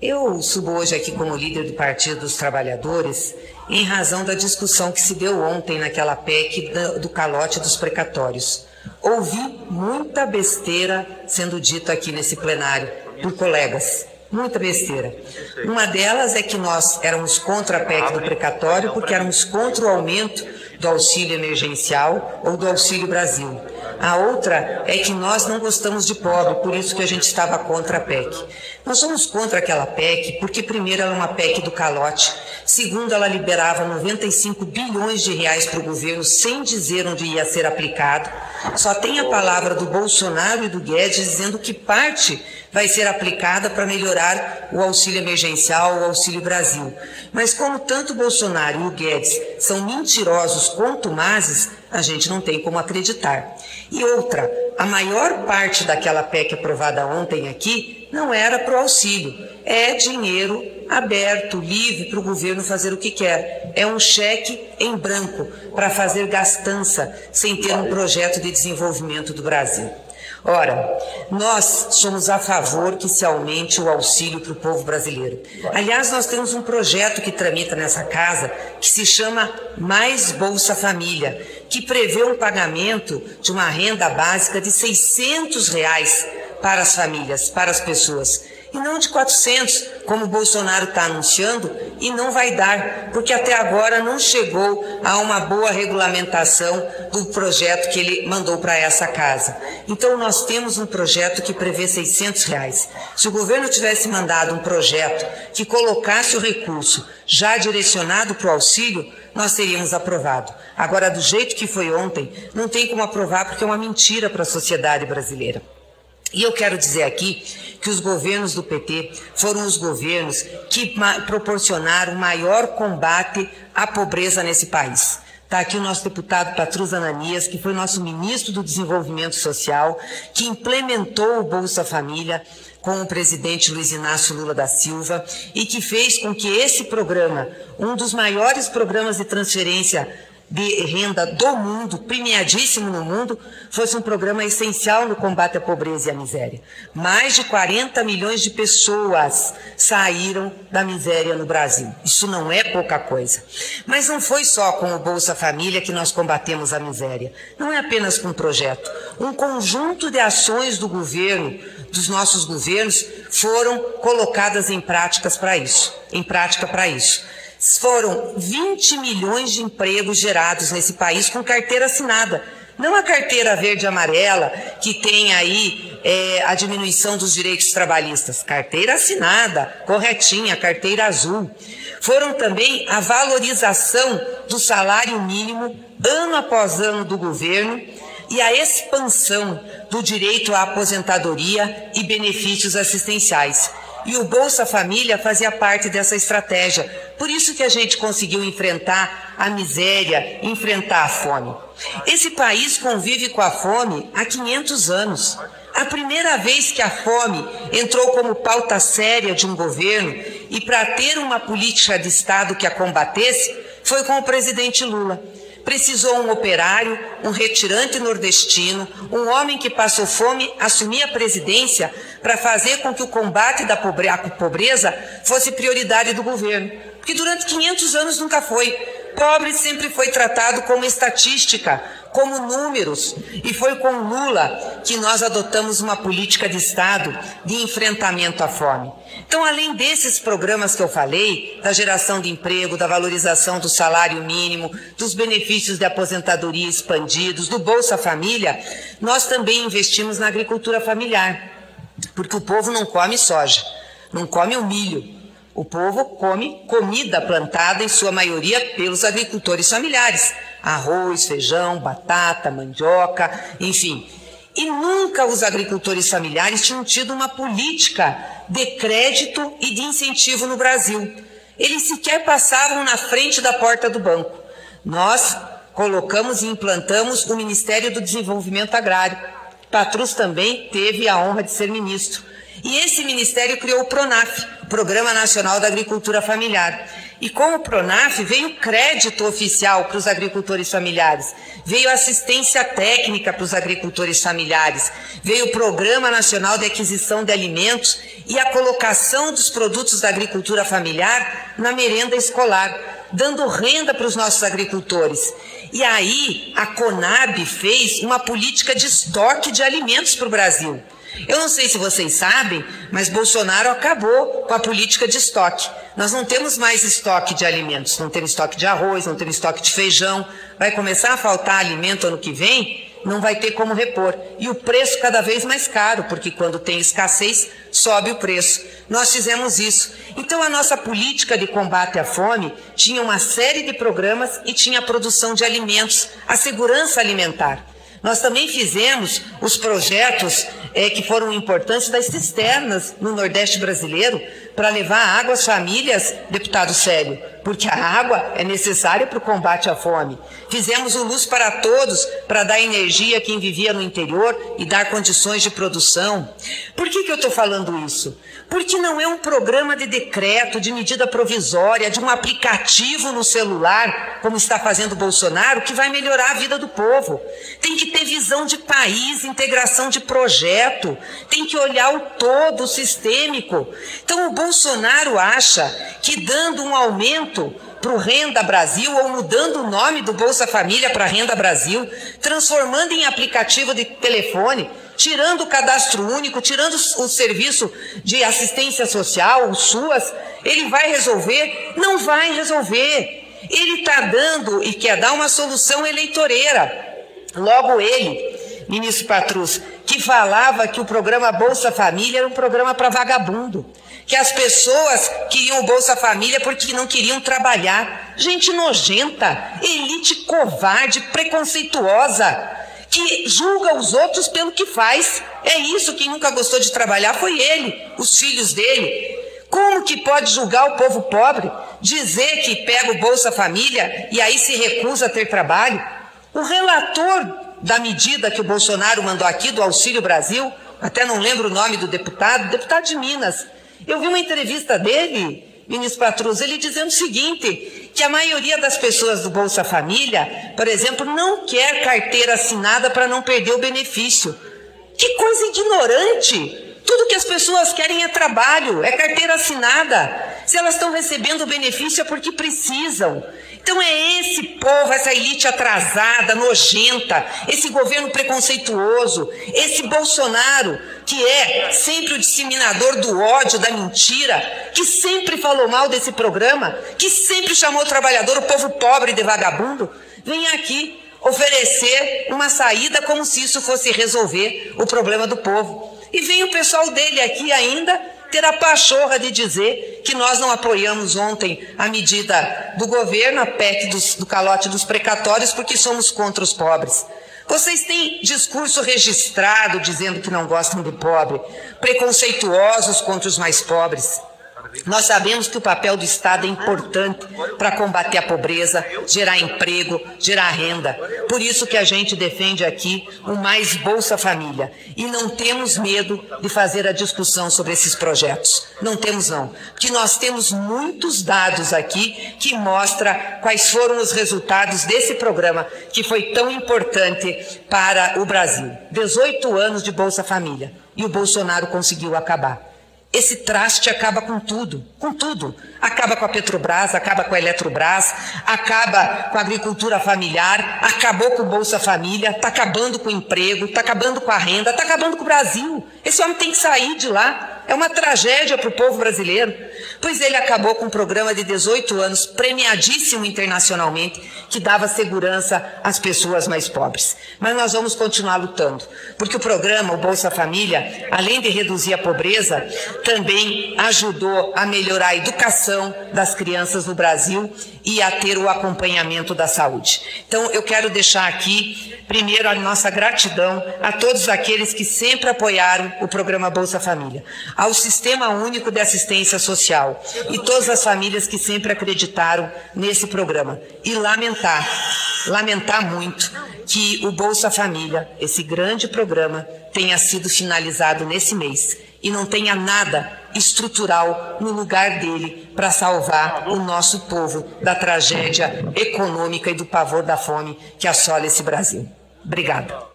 Eu subo hoje aqui como líder do Partido dos Trabalhadores em razão da discussão que se deu ontem naquela PEC do calote dos precatórios. Ouvi muita besteira sendo dito aqui nesse plenário por colegas. Muita besteira. Uma delas é que nós éramos contra a PEC do precatório porque éramos contra o aumento do auxílio emergencial ou do Auxílio Brasil. A outra é que nós não gostamos de pobre, por isso que a gente estava contra a PEC. Nós somos contra aquela PEC porque, primeiro, ela é uma PEC do calote, segundo, ela liberava 95 bilhões de reais para o governo sem dizer onde ia ser aplicado. Só tem a palavra do Bolsonaro e do Guedes dizendo que parte vai ser aplicada para melhorar o auxílio emergencial, o Auxílio Brasil. Mas como tanto Bolsonaro e o Guedes são mentirosos contumazes, a gente não tem como acreditar. E outra, a maior parte daquela PEC aprovada ontem aqui não era para o auxílio, é dinheiro aberto, livre para o governo fazer o que quer. É um cheque em branco para fazer gastança sem ter um projeto de desenvolvimento do Brasil. Ora, nós somos a favor que se aumente o auxílio para o povo brasileiro. Aliás, nós temos um projeto que tramita nessa casa que se chama Mais Bolsa Família, que prevê um pagamento de uma renda básica de 600 reais para as famílias, para as pessoas e não de 400, como o Bolsonaro está anunciando, e não vai dar, porque até agora não chegou a uma boa regulamentação do projeto que ele mandou para essa casa. Então nós temos um projeto que prevê 600 reais. Se o governo tivesse mandado um projeto que colocasse o recurso já direcionado para o auxílio, nós teríamos aprovado. Agora, do jeito que foi ontem, não tem como aprovar porque é uma mentira para a sociedade brasileira. E eu quero dizer aqui que os governos do PT foram os governos que proporcionaram maior combate à pobreza nesse país. Está aqui o nosso deputado Patrus Ananias, que foi nosso ministro do Desenvolvimento Social, que implementou o Bolsa Família com o presidente Luiz Inácio Lula da Silva e que fez com que esse programa, um dos maiores programas de transferência de renda do mundo, premiadíssimo no mundo, fosse um programa essencial no combate à pobreza e à miséria. Mais de 40 milhões de pessoas saíram da miséria no Brasil. Isso não é pouca coisa. Mas não foi só com o Bolsa Família que nós combatemos a miséria. Não é apenas com um projeto. Um conjunto de ações do governo, dos nossos governos, foram colocadas em práticas para isso, em prática para isso. Foram 20 milhões de empregos gerados nesse país com carteira assinada. Não a carteira verde e amarela, que tem aí é, a diminuição dos direitos trabalhistas. Carteira assinada, corretinha, carteira azul. Foram também a valorização do salário mínimo, ano após ano do governo, e a expansão do direito à aposentadoria e benefícios assistenciais. E o Bolsa Família fazia parte dessa estratégia. Por isso que a gente conseguiu enfrentar a miséria, enfrentar a fome. Esse país convive com a fome há 500 anos. A primeira vez que a fome entrou como pauta séria de um governo e para ter uma política de Estado que a combatesse foi com o presidente Lula. Precisou um operário, um retirante nordestino, um homem que passou fome assumir a presidência para fazer com que o combate da pobreza fosse prioridade do governo. Porque durante 500 anos nunca foi. Pobre sempre foi tratado como estatística, como números. E foi com Lula que nós adotamos uma política de Estado de enfrentamento à fome. Então, além desses programas que eu falei, da geração de emprego, da valorização do salário mínimo, dos benefícios de aposentadoria expandidos, do Bolsa Família, nós também investimos na agricultura familiar. Porque o povo não come soja, não come o milho, o povo come comida plantada, em sua maioria, pelos agricultores familiares: arroz, feijão, batata, mandioca, enfim. E nunca os agricultores familiares tinham tido uma política de crédito e de incentivo no Brasil. Eles sequer passavam na frente da porta do banco. Nós colocamos e implantamos o Ministério do Desenvolvimento Agrário. Patrus também teve a honra de ser ministro. E esse ministério criou o PRONAF, Programa Nacional da Agricultura Familiar. E com o PRONAF veio crédito oficial para os agricultores familiares, veio assistência técnica para os agricultores familiares, veio o Programa Nacional de Aquisição de Alimentos e a colocação dos produtos da agricultura familiar na merenda escolar, dando renda para os nossos agricultores. E aí a Conab fez uma política de estoque de alimentos para o Brasil. Eu não sei se vocês sabem, mas Bolsonaro acabou com a política de estoque. Nós não temos mais estoque de alimentos, não temos estoque de arroz, não temos estoque de feijão. Vai começar a faltar alimento ano que vem, não vai ter como repor. E o preço cada vez mais caro, porque quando tem escassez, sobe o preço. Nós fizemos isso. Então a nossa política de combate à fome tinha uma série de programas e tinha a produção de alimentos, a segurança alimentar. Nós também fizemos os projetos é, que foram importantes das cisternas no Nordeste brasileiro para levar água às famílias, deputado Célio, porque a água é necessária para o combate à fome. Fizemos o Luz para Todos para dar energia a quem vivia no interior e dar condições de produção. Por que, que eu estou falando isso? Porque não é um programa de decreto, de medida provisória, de um aplicativo no celular, como está fazendo Bolsonaro, que vai melhorar a vida do povo. Tem que ter visão de país, integração de projeto, tem que olhar o todo, o sistêmico. Então o Bolsonaro acha que dando um aumento para o Renda Brasil ou mudando o nome do Bolsa Família para Renda Brasil, transformando em aplicativo de telefone, tirando o cadastro único, tirando o serviço de assistência social, o SUAS, ele vai resolver? Não vai resolver. Ele está dando e quer dar uma solução eleitoreira. Logo ele, ministro Patrus, que falava que o programa Bolsa Família era um programa para vagabundo, que as pessoas queriam o Bolsa Família porque não queriam trabalhar. Gente nojenta, elite covarde, preconceituosa que julga os outros pelo que faz. É isso, quem nunca gostou de trabalhar foi ele, os filhos dele. Como que pode julgar o povo pobre, dizer que pega o Bolsa Família e aí se recusa a ter trabalho? O relator da medida que o Bolsonaro mandou aqui do Auxílio Brasil, até não lembro o nome do deputado, deputado de Minas. Eu vi uma entrevista dele, ministro Patrus, ele dizendo o seguinte: que a maioria das pessoas do Bolsa Família, por exemplo, não quer carteira assinada para não perder o benefício. Que coisa ignorante! Tudo que as pessoas querem é trabalho, é carteira assinada. Se elas estão recebendo o benefício é porque precisam. Então é esse povo, essa elite atrasada, nojenta, esse governo preconceituoso, esse Bolsonaro que é sempre o disseminador do ódio, da mentira, que sempre falou mal desse programa, que sempre chamou o trabalhador, o povo pobre de vagabundo, vem aqui oferecer uma saída como se isso fosse resolver o problema do povo. E vem o pessoal dele aqui ainda ter a pachorra de dizer que nós não apoiamos ontem a medida do governo, a PEC dos, do calote dos precatórios, porque somos contra os pobres. Vocês têm discurso registrado dizendo que não gostam do pobre, preconceituosos contra os mais pobres. Nós sabemos que o papel do Estado é importante para combater a pobreza, gerar emprego, gerar renda. Por isso que a gente defende aqui o mais Bolsa Família. E não temos medo de fazer a discussão sobre esses projetos. Não temos não. Porque nós temos muitos dados aqui que mostram quais foram os resultados desse programa que foi tão importante para o Brasil. 18 anos de Bolsa Família. E o Bolsonaro conseguiu acabar. Esse traste acaba com tudo, com tudo. Acaba com a Petrobras, acaba com a Eletrobras, acaba com a agricultura familiar, acabou com o Bolsa Família, está acabando com o emprego, está acabando com a renda, está acabando com o Brasil. Esse homem tem que sair de lá. É uma tragédia para o povo brasileiro. Pois ele acabou com um programa de 18 anos, premiadíssimo internacionalmente, que dava segurança às pessoas mais pobres. Mas nós vamos continuar lutando, porque o programa, o Bolsa Família, além de reduzir a pobreza, também ajudou a melhorar a educação das crianças no Brasil e a ter o acompanhamento da saúde. Então, eu quero deixar aqui, primeiro, a nossa gratidão a todos aqueles que sempre apoiaram o programa Bolsa Família, ao Sistema Único de Assistência Social e todas as famílias que sempre acreditaram nesse programa. E lamentar, lamentar muito que o Bolsa Família, esse grande programa, tenha sido finalizado nesse mês e não tenha nada estrutural no lugar dele para salvar o nosso povo da tragédia econômica e do pavor da fome que assola esse Brasil. Obrigada.